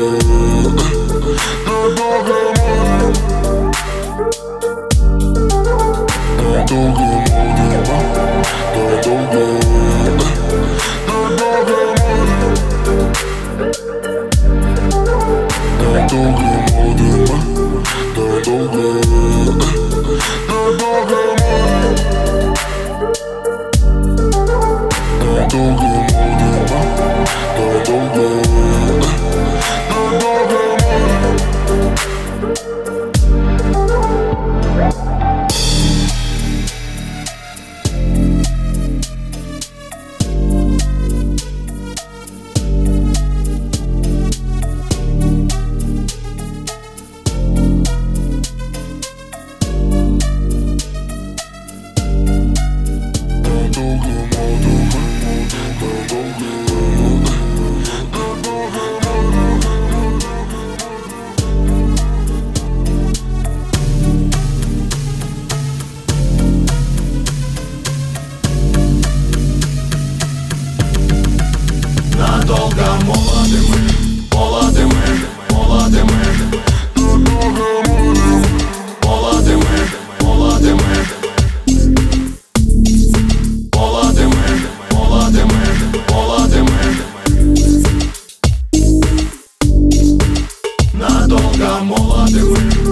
Oh. I'm all I.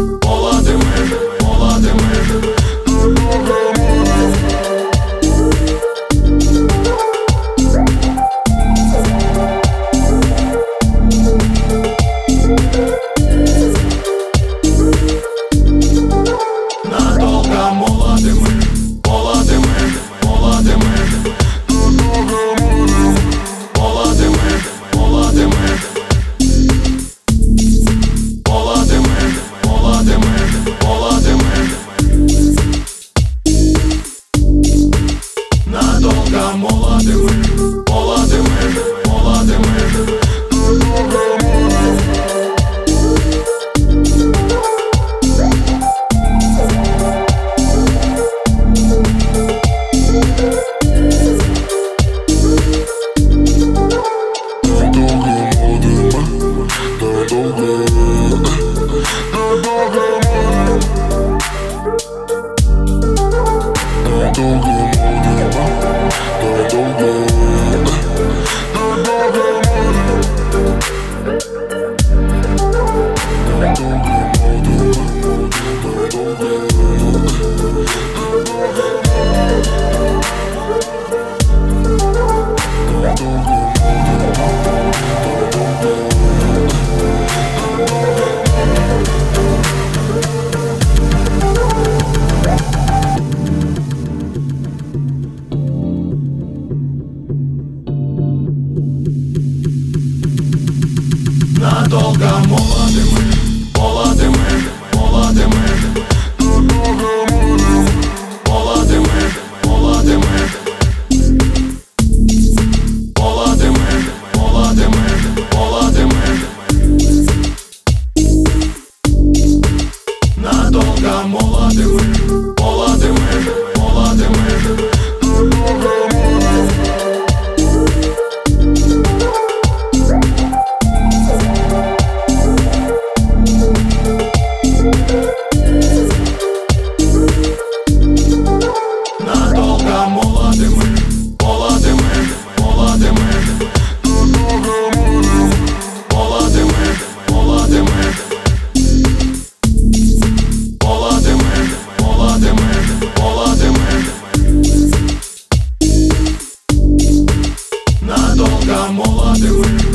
I'm all under I'm all out there with